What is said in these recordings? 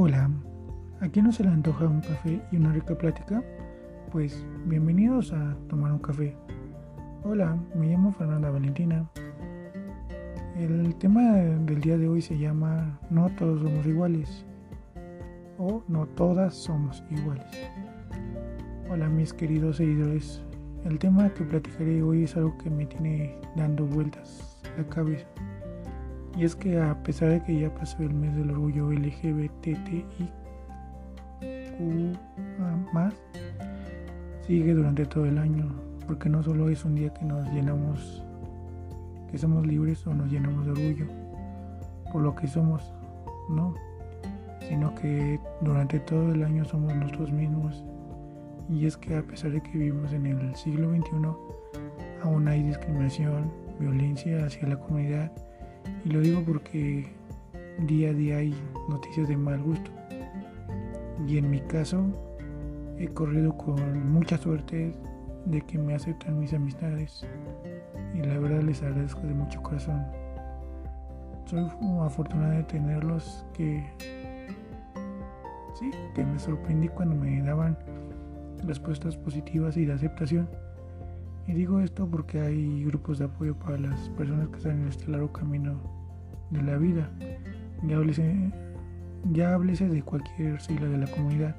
Hola, ¿a quién no se le antoja un café y una rica plática? Pues bienvenidos a tomar un café. Hola, me llamo Fernanda Valentina. El tema del día de hoy se llama No todos somos iguales o No todas somos iguales. Hola mis queridos seguidores, el tema que platicaré hoy es algo que me tiene dando vueltas la cabeza. Y es que a pesar de que ya pasó el mes del orgullo LGBTIQ más, sigue durante todo el año, porque no solo es un día que nos llenamos, que somos libres o nos llenamos de orgullo por lo que somos, no, sino que durante todo el año somos nosotros mismos. Y es que a pesar de que vivimos en el siglo XXI, aún hay discriminación, violencia hacia la comunidad y lo digo porque día a día hay noticias de mal gusto. Y en mi caso he corrido con mucha suerte de que me aceptan mis amistades. Y la verdad les agradezco de mucho corazón. Soy afortunada de tenerlos que sí, que me sorprendí cuando me daban respuestas positivas y de aceptación. Y digo esto porque hay grupos de apoyo para las personas que están en este largo camino de la vida. Ya háblese, de cualquier sigla de la comunidad.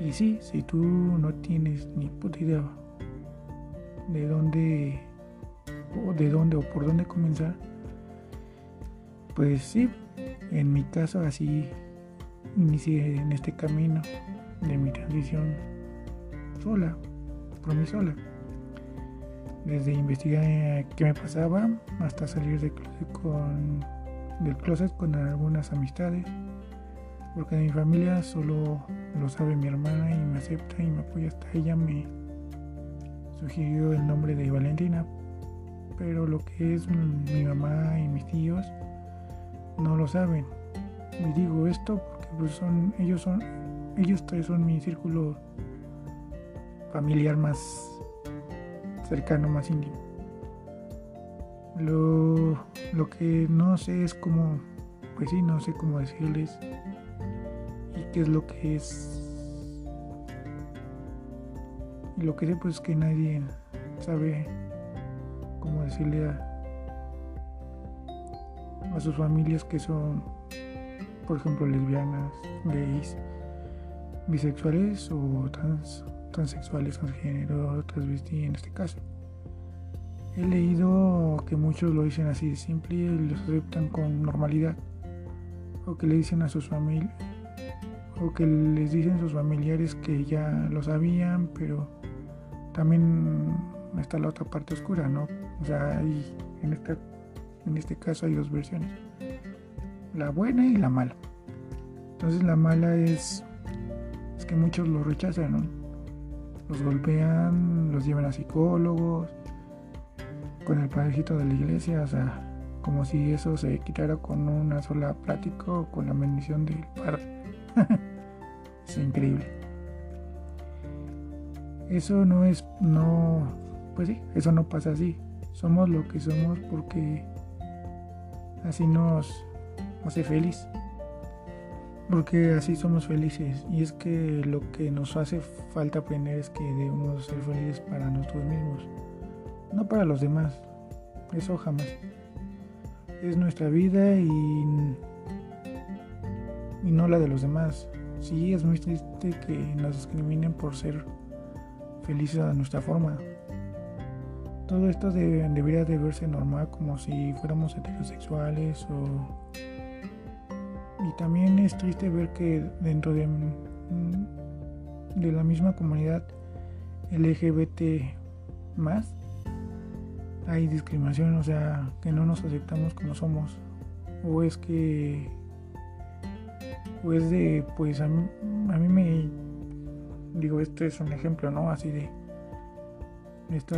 Y sí, si tú no tienes ni puta idea de dónde o de dónde o por dónde comenzar, pues sí, en mi caso así inicié en este camino de mi transición sola, por mí sola desde investigar qué me pasaba hasta salir del closet con, del closet con algunas amistades, porque de mi familia solo lo sabe mi hermana y me acepta y me apoya hasta ella me sugirió el nombre de Valentina, pero lo que es mi mamá y mis tíos no lo saben. Y digo esto porque pues son ellos son ellos tres son mi círculo familiar más cercano, más íntimo. Lo, lo que no sé es cómo, pues sí, no sé cómo decirles y qué es lo que es. Y lo que sé pues es que nadie sabe cómo decirle a, a sus familias que son, por ejemplo, lesbianas, gays, bisexuales o trans transexuales, transgénero, transvestí en este caso. He leído que muchos lo dicen así de simple y los aceptan con normalidad. O que le dicen a sus familias, o que les dicen sus familiares que ya lo sabían, pero también está la otra parte oscura, ¿no? O sea, hay, en, esta, en este caso hay dos versiones, la buena y la mala. Entonces la mala es, es que muchos lo rechazan, ¿no? Los golpean, los llevan a psicólogos, con el padrecito de la iglesia, o sea, como si eso se quitara con una sola plática o con la bendición del padre. es increíble. Eso no es, no, pues sí, eso no pasa así. Somos lo que somos porque así nos hace feliz porque así somos felices y es que lo que nos hace falta aprender es que debemos ser felices para nosotros mismos, no para los demás, eso jamás. Es nuestra vida y, y no la de los demás. Sí, es muy triste que nos discriminen por ser felices a nuestra forma. Todo esto debería de verse normal como si fuéramos heterosexuales o también es triste ver que dentro de, mm, de la misma comunidad LGBT más hay discriminación, o sea, que no nos aceptamos como somos. O es que, o es de, pues a mí, a mí me, digo, este es un ejemplo, ¿no? Así de, esta,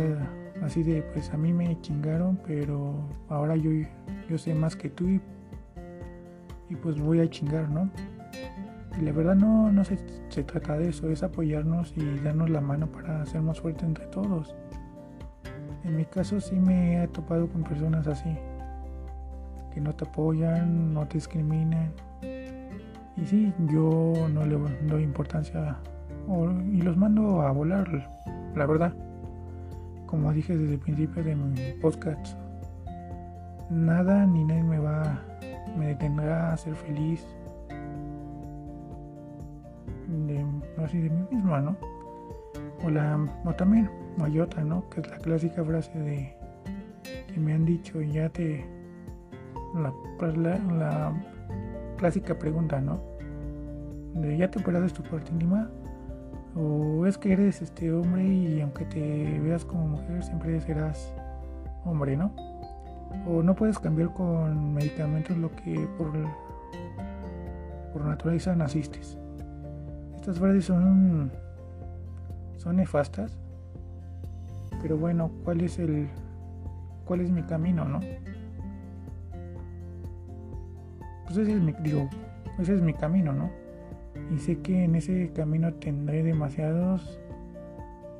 así de, pues a mí me chingaron, pero ahora yo, yo sé más que tú y y pues voy a chingar, ¿no? Y la verdad no, no se, se trata de eso, es apoyarnos y darnos la mano para ser más fuertes entre todos. En mi caso sí me he topado con personas así, que no te apoyan, no te discriminan Y sí, yo no le doy importancia y los mando a volar, la verdad. Como dije desde el principio de mi podcast, nada ni nadie me va, me detendrá a ser feliz de, así de mí misma, ¿no? O, la, o también, hay ¿no? Que es la clásica frase de que me han dicho, ya te, la, pues, la, clásica pregunta, ¿no? De ya te de tu parte íntima o es que eres este hombre y aunque te veas como mujer siempre serás hombre, ¿no? O no puedes cambiar con medicamentos lo que por, por naturaleza naciste. Estas frases son son nefastas. Pero bueno, ¿cuál es el cuál es mi camino, no? Pues ese es mi digo, ese es mi camino, ¿no? y sé que en ese camino tendré demasiados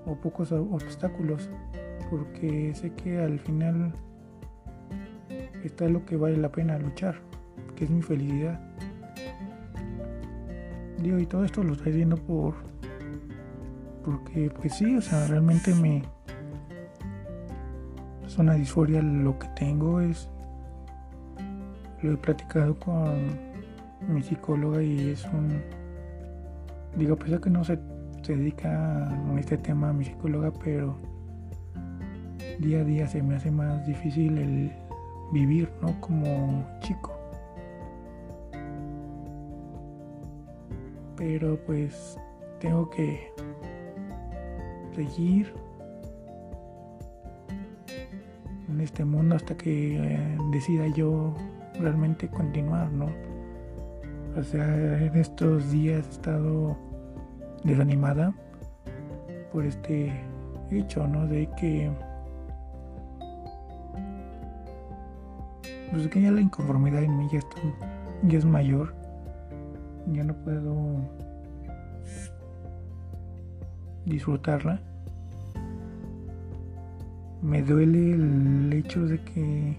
o pocos obstáculos porque sé que al final está lo que vale la pena luchar, que es mi felicidad. Digo, y todo esto lo estoy diciendo por porque pues sí, o sea, realmente me es una disforia lo que tengo es lo he platicado con mi psicóloga y es un Digo, pues que no se, se dedica a este tema a mi psicóloga, pero día a día se me hace más difícil el vivir, ¿no? Como chico. Pero pues tengo que seguir en este mundo hasta que eh, decida yo realmente continuar, ¿no? O sea, en estos días he estado desanimada por este hecho, ¿no? De que pues que ya la inconformidad en mí ya está ya es mayor. Ya no puedo disfrutarla. Me duele el hecho de que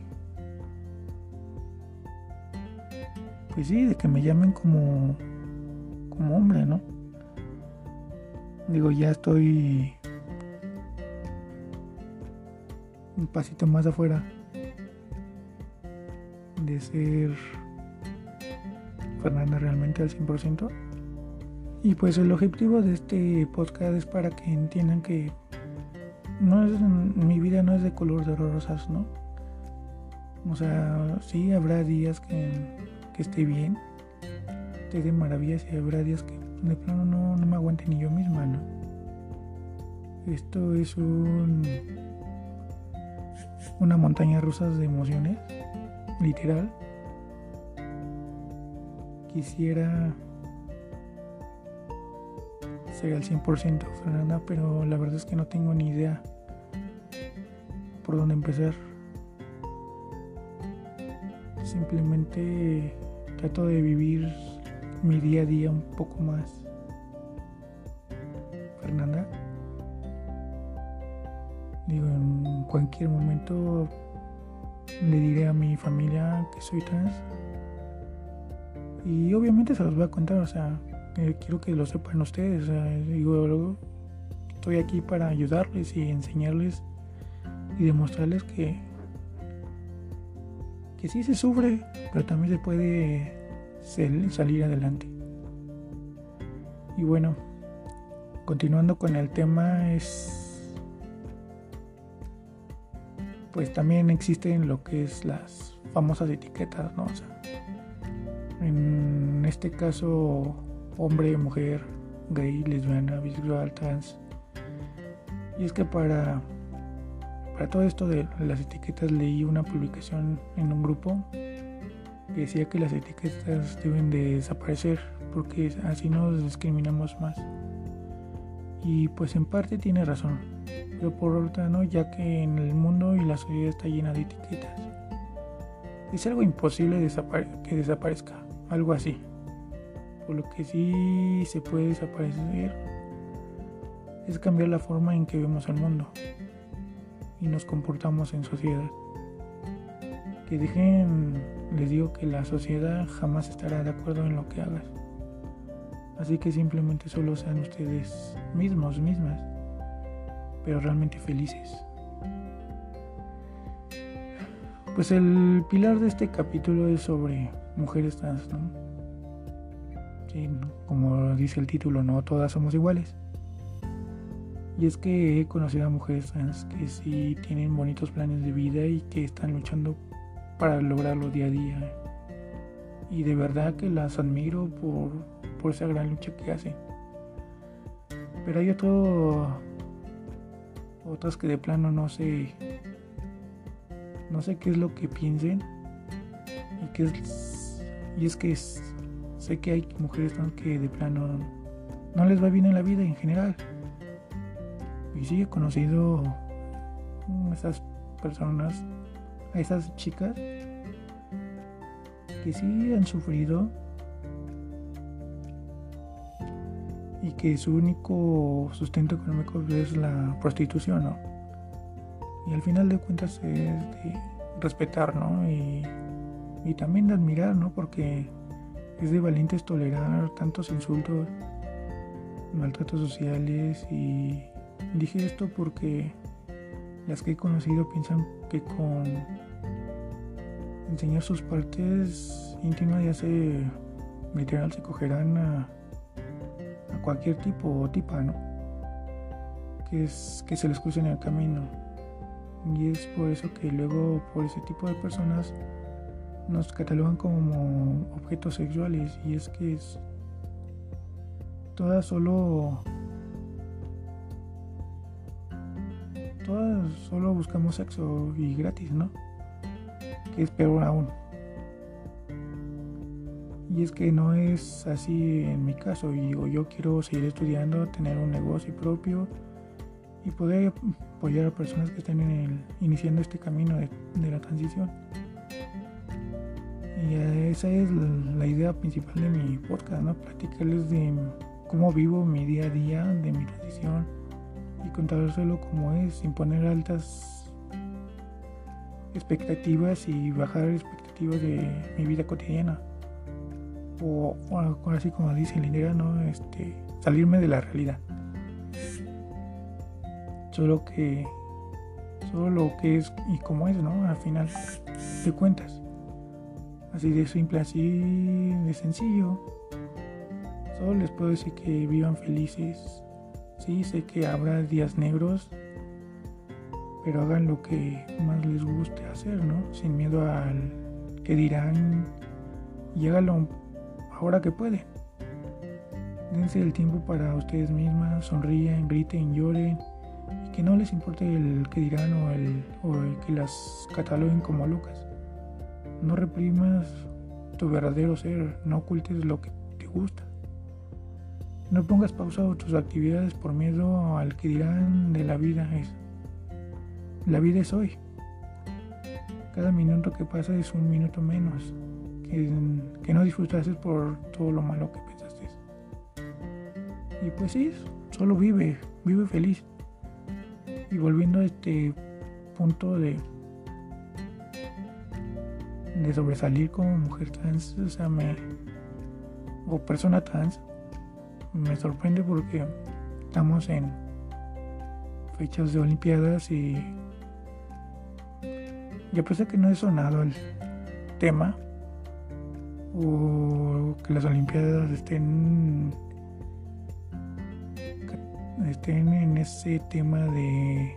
pues sí, de que me llamen como, como hombre, ¿no? Digo, ya estoy un pasito más afuera ser Fernanda realmente al 100%. Y pues el objetivo de este podcast es para que entiendan que no es, mi vida no es de color de rosas, ¿no? O sea, sí habrá días que esté bien, esté de maravillas y habrá días que de plano no, no me aguante ni yo misma, ¿no? Esto es un una montaña rusa de emociones, literal. Quisiera ser al 100% Fernanda, pero la verdad es que no tengo ni idea por dónde empezar. Simplemente Trato de vivir mi día a día un poco más. Fernanda. Digo, en cualquier momento le diré a mi familia que soy trans. Y obviamente se los voy a contar, o sea, quiero que lo sepan ustedes. digo, estoy aquí para ayudarles y enseñarles y demostrarles que que sí se sufre, pero también se puede salir adelante. Y bueno, continuando con el tema es pues también existen lo que es las famosas etiquetas, ¿no? O sea, en este caso hombre, mujer, gay, lesbiana, bisexual, trans. Y es que para para todo esto de las etiquetas leí una publicación en un grupo que decía que las etiquetas deben de desaparecer porque así nos discriminamos más. Y pues en parte tiene razón, pero por otra no, ya que en el mundo y la sociedad está llena de etiquetas. Es algo imposible que desaparezca, algo así. Por lo que sí se puede desaparecer es cambiar la forma en que vemos el mundo y nos comportamos en sociedad. Que dejen, les digo que la sociedad jamás estará de acuerdo en lo que hagas. Así que simplemente solo sean ustedes mismos, mismas, pero realmente felices. Pues el pilar de este capítulo es sobre mujeres trans, ¿no? Sí, como dice el título, no todas somos iguales. Y es que he conocido a mujeres trans que sí tienen bonitos planes de vida y que están luchando para lograrlo día a día. Y de verdad que las admiro por, por esa gran lucha que hacen. Pero hay otro, otras que de plano no sé, no sé qué es lo que piensen y que es, y es que sé que hay mujeres que de plano no les va bien en la vida en general. Y sí he conocido a esas personas, a esas chicas que sí han sufrido y que su único sustento económico es la prostitución, ¿no? Y al final de cuentas es de respetar, ¿no? Y, y también de admirar, ¿no? Porque es de valientes tolerar tantos insultos, maltratos sociales y dije esto porque las que he conocido piensan que con enseñar sus partes íntimas ya se literal se cogerán a, cualquier tipo o tipa, ¿no? Que es que se les cruce en el camino. Y es por eso que luego por ese tipo de personas nos catalogan como objetos sexuales y es que es todas solo todas solo buscamos sexo y gratis, ¿no? Que es peor aún. Y es que no es así en mi caso. Y digo, yo quiero seguir estudiando, tener un negocio propio y poder apoyar a personas que estén iniciando este camino de, la transición. Y esa es la idea principal de mi podcast, ¿no? Platicarles de cómo vivo mi día a día, de mi transición y contárselo como es, sin poner altas expectativas y bajar expectativas de mi vida cotidiana. O, así como dice Lindera, ¿no? Este, salirme de la realidad. Solo que solo lo que es y como es, ¿no? Al final de cuentas. Así de simple, así de sencillo. Solo les puedo decir que vivan felices, Sí, sé que habrá días negros, pero hagan lo que más les guste hacer, ¿no? Sin miedo al que dirán y háganlo ahora que pueden. Dense el tiempo para ustedes mismas, sonríen, griten, lloren y que no les importe el que dirán o el, que las cataloguen como locas. No reprimas tu verdadero ser, no ocultes lo que te gusta. No pongas pausa a tus actividades por miedo al que dirán de la vida. Es, la vida es hoy. Cada minuto que pasa es un minuto menos que, no disfrutaste por todo lo malo que pensaste. Y pues sí, solo vive, vive feliz. Y volviendo a este punto de de sobresalir como mujer trans, o sea, me, o persona trans, me sorprende porque estamos en fechas de Olimpiadas y yo pensé que no he sonado el tema o que las Olimpiadas estén estén en ese tema de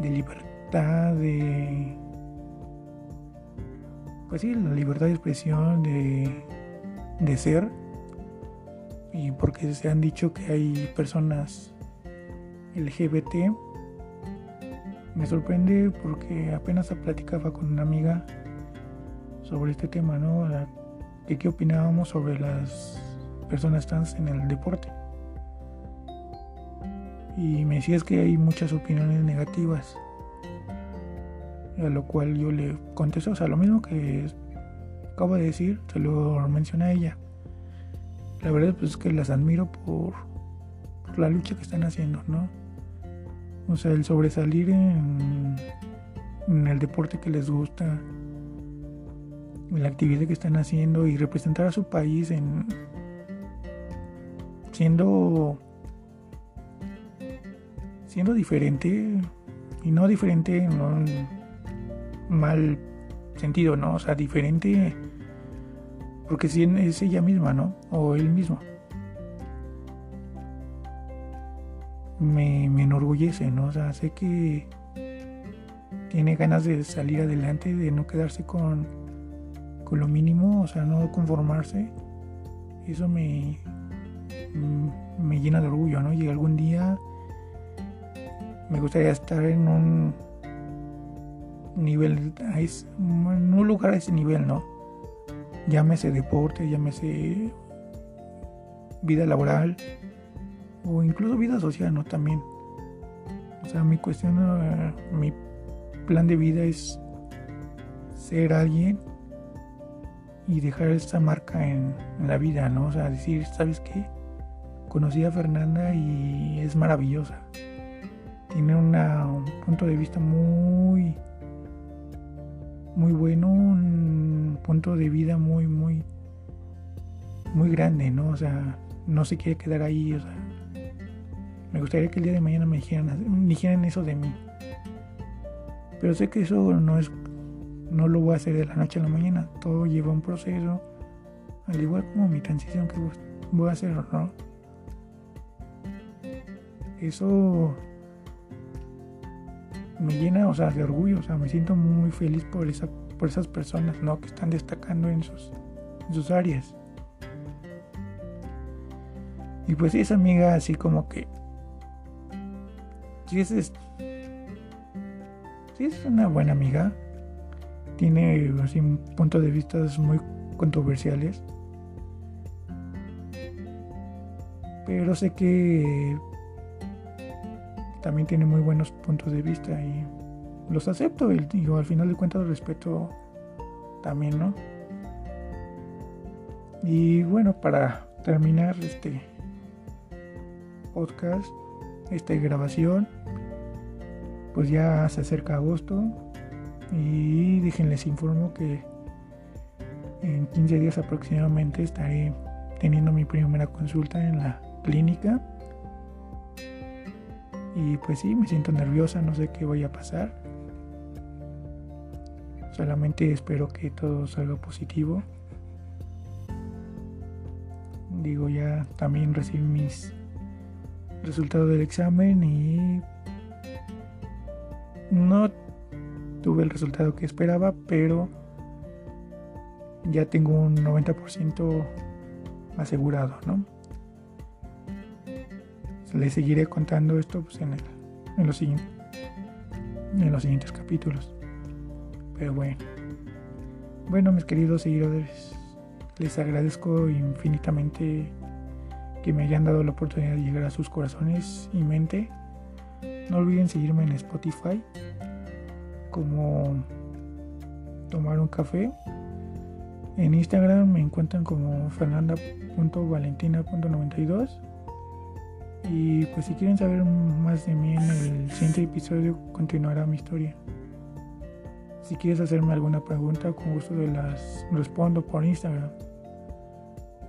de libertad de pues sí la libertad de expresión de de ser y porque se han dicho que hay personas LGBT. Me sorprende porque apenas platicaba con una amiga sobre este tema, ¿no? De qué opinábamos sobre las personas trans en el deporte. Y me decías que hay muchas opiniones negativas. A lo cual yo le contesto, o sea, lo mismo que acabo de decir, se lo mencioné a ella la verdad pues es que las admiro por, la lucha que están haciendo, ¿no? O sea, el sobresalir en, el deporte que les gusta, la actividad que están haciendo y representar a su país en, siendo siendo diferente y no diferente en un mal sentido, ¿no? O sea, diferente porque si es ella misma, ¿no? O él mismo. Me, me enorgullece, ¿no? O sea, sé que tiene ganas de salir adelante, de no quedarse con, con lo mínimo, o sea, no conformarse. Eso me, me llena de orgullo, ¿no? Y algún día me gustaría estar en un nivel, en un lugar a ese nivel, ¿no? Llámese deporte, llámese vida laboral o incluso vida social, ¿no? También. O sea, mi cuestión, eh, mi plan de vida es ser alguien y dejar esa marca en, la vida, ¿no? O sea, decir, ¿sabes qué? Conocí a Fernanda y es maravillosa. Tiene un punto de vista muy, muy bueno, un punto de vida muy, muy, muy grande, ¿no? O sea, no se quiere quedar ahí, o sea, me gustaría que el día de mañana me dijeran, dijeran eso de mí. Pero sé que eso no es, no lo voy a hacer de la noche a la mañana. Todo lleva un proceso, al igual como mi transición que voy a hacer, ¿no? Eso me llena, o sea, de orgullo, o sea, me siento muy feliz por esa, por esas personas, ¿no? Que están destacando en sus, en sus áreas. Y pues esa amiga así como que sí es, sí es una buena amiga. Tiene así puntos de vista muy controversiales. Pero sé que también tiene muy buenos puntos de vista y los acepto y digo, al final de cuentas respeto también, ¿no? Y bueno, para terminar este podcast, esta grabación, pues ya se acerca agosto y déjenles informo que en 15 días aproximadamente estaré teniendo mi primera consulta en la clínica y pues sí, me siento nerviosa, no sé qué voy a pasar. Solamente espero que todo salga positivo. Digo, ya también recibí mis resultados del examen y no tuve el resultado que esperaba, pero ya tengo un 90% asegurado, ¿no? les seguiré contando esto pues, en, en, los, en los siguientes capítulos. Pero bueno. Bueno, mis queridos seguidores, les agradezco infinitamente que me hayan dado la oportunidad de llegar a sus corazones y mente. No olviden seguirme en Spotify como tomar un café. En Instagram me encuentran como fernanda.valentina.92 y pues si quieren saber más de mí en el siguiente episodio continuará mi historia. Si quieres hacerme alguna pregunta, con gusto te las respondo por Instagram.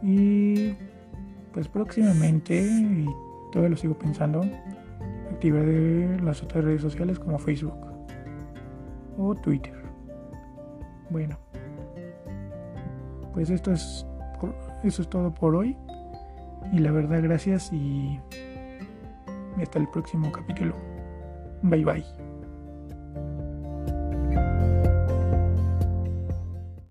Y pues próximamente, y todavía lo sigo pensando, activaré las otras redes sociales como Facebook o Twitter. Bueno, pues esto es, eso es todo por hoy. Y la verdad, gracias y hasta el próximo capítulo. Bye bye.